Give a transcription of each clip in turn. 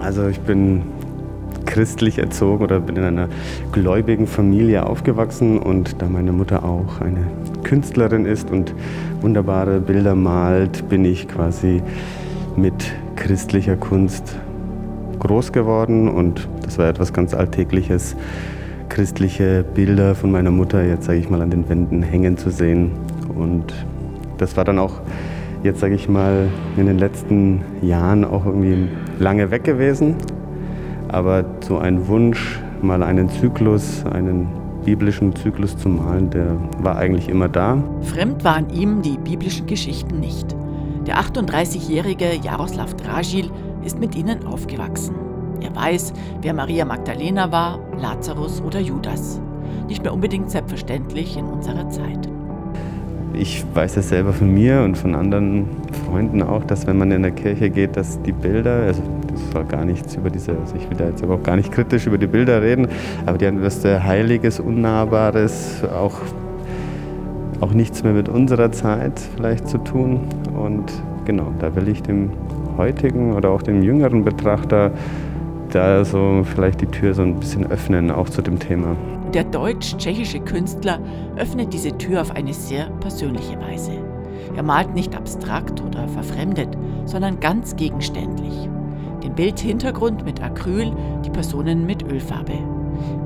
Also ich bin christlich erzogen oder bin in einer gläubigen Familie aufgewachsen und da meine Mutter auch eine Künstlerin ist und wunderbare Bilder malt, bin ich quasi mit christlicher Kunst groß geworden und das war etwas ganz Alltägliches, christliche Bilder von meiner Mutter jetzt sage ich mal an den Wänden hängen zu sehen. Und das war dann auch jetzt sage ich mal in den letzten Jahren auch irgendwie lange weg gewesen aber so ein Wunsch, mal einen Zyklus, einen biblischen Zyklus zu malen, der war eigentlich immer da. Fremd waren ihm die biblischen Geschichten nicht. Der 38-jährige Jaroslav Dragil ist mit ihnen aufgewachsen. Er weiß, wer Maria Magdalena war, Lazarus oder Judas. Nicht mehr unbedingt selbstverständlich in unserer Zeit. Ich weiß es selber von mir und von anderen Freunden auch, dass wenn man in der Kirche geht, dass die Bilder, also das soll gar nichts über diese, also ich will da jetzt aber auch gar nicht kritisch über die Bilder reden, aber die haben sehr Heiliges, Unnahbares, auch, auch nichts mehr mit unserer Zeit vielleicht zu tun. Und genau, da will ich dem heutigen oder auch dem jüngeren Betrachter da so vielleicht die Tür so ein bisschen öffnen, auch zu dem Thema. Der deutsch-tschechische Künstler öffnet diese Tür auf eine sehr persönliche Weise. Er malt nicht abstrakt oder verfremdet, sondern ganz gegenständlich. Den Bildhintergrund mit Acryl, die Personen mit Ölfarbe.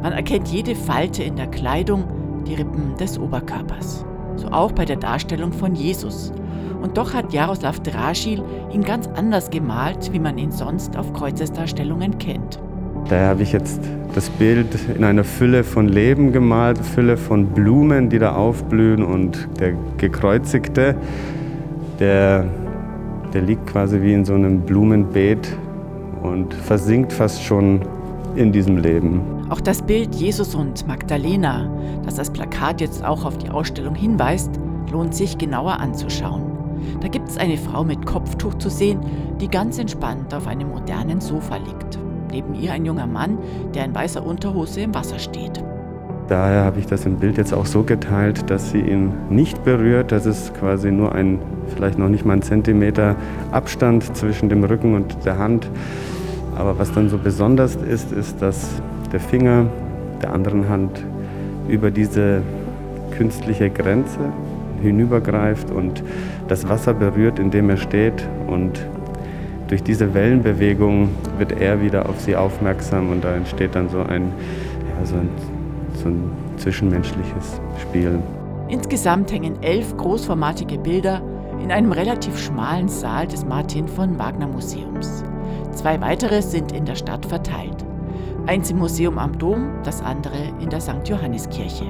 Man erkennt jede Falte in der Kleidung, die Rippen des Oberkörpers. So auch bei der Darstellung von Jesus. Und doch hat Jaroslav Draschil ihn ganz anders gemalt, wie man ihn sonst auf Kreuzesdarstellungen kennt. Daher habe ich jetzt das Bild in einer Fülle von Leben gemalt, Fülle von Blumen, die da aufblühen und der Gekreuzigte, der, der liegt quasi wie in so einem Blumenbeet und versinkt fast schon in diesem Leben. Auch das Bild Jesus und Magdalena, das das Plakat jetzt auch auf die Ausstellung hinweist, lohnt sich genauer anzuschauen. Da gibt es eine Frau mit Kopftuch zu sehen, die ganz entspannt auf einem modernen Sofa liegt neben ihr ein junger Mann, der in weißer Unterhose im Wasser steht. Daher habe ich das im Bild jetzt auch so geteilt, dass sie ihn nicht berührt. Das ist quasi nur ein, vielleicht noch nicht mal ein Zentimeter Abstand zwischen dem Rücken und der Hand. Aber was dann so besonders ist, ist, dass der Finger der anderen Hand über diese künstliche Grenze hinübergreift und das Wasser berührt, in dem er steht und durch diese Wellenbewegung wird er wieder auf sie aufmerksam und da entsteht dann so ein, ja, so ein, so ein zwischenmenschliches Spiel. Insgesamt hängen elf großformatige Bilder in einem relativ schmalen Saal des Martin von Wagner Museums. Zwei weitere sind in der Stadt verteilt. Eins im Museum am Dom, das andere in der St. Johanneskirche.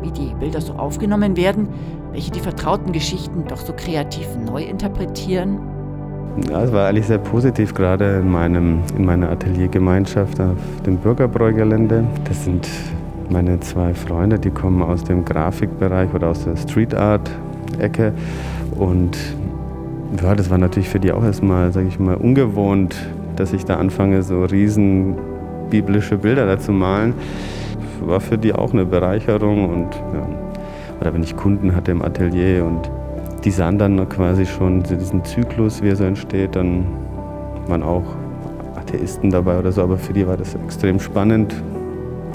Wie die Bilder so aufgenommen werden, welche die vertrauten Geschichten doch so kreativ neu interpretieren ja, es war eigentlich sehr positiv, gerade in, meinem, in meiner Ateliergemeinschaft auf dem Bürgerbräugelände. Das sind meine zwei Freunde, die kommen aus dem Grafikbereich oder aus der Street Art Ecke. Und ja, das war natürlich für die auch erstmal, sage ich mal, ungewohnt, dass ich da anfange, so riesen biblische Bilder da zu malen. War für die auch eine Bereicherung und ja. oder wenn ich Kunden hatte im Atelier und die sahen dann quasi schon diesen Zyklus, wie er so entsteht. Dann waren auch Atheisten dabei oder so, aber für die war das extrem spannend.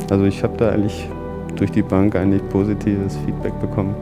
Also ich habe da eigentlich durch die Bank eigentlich positives Feedback bekommen.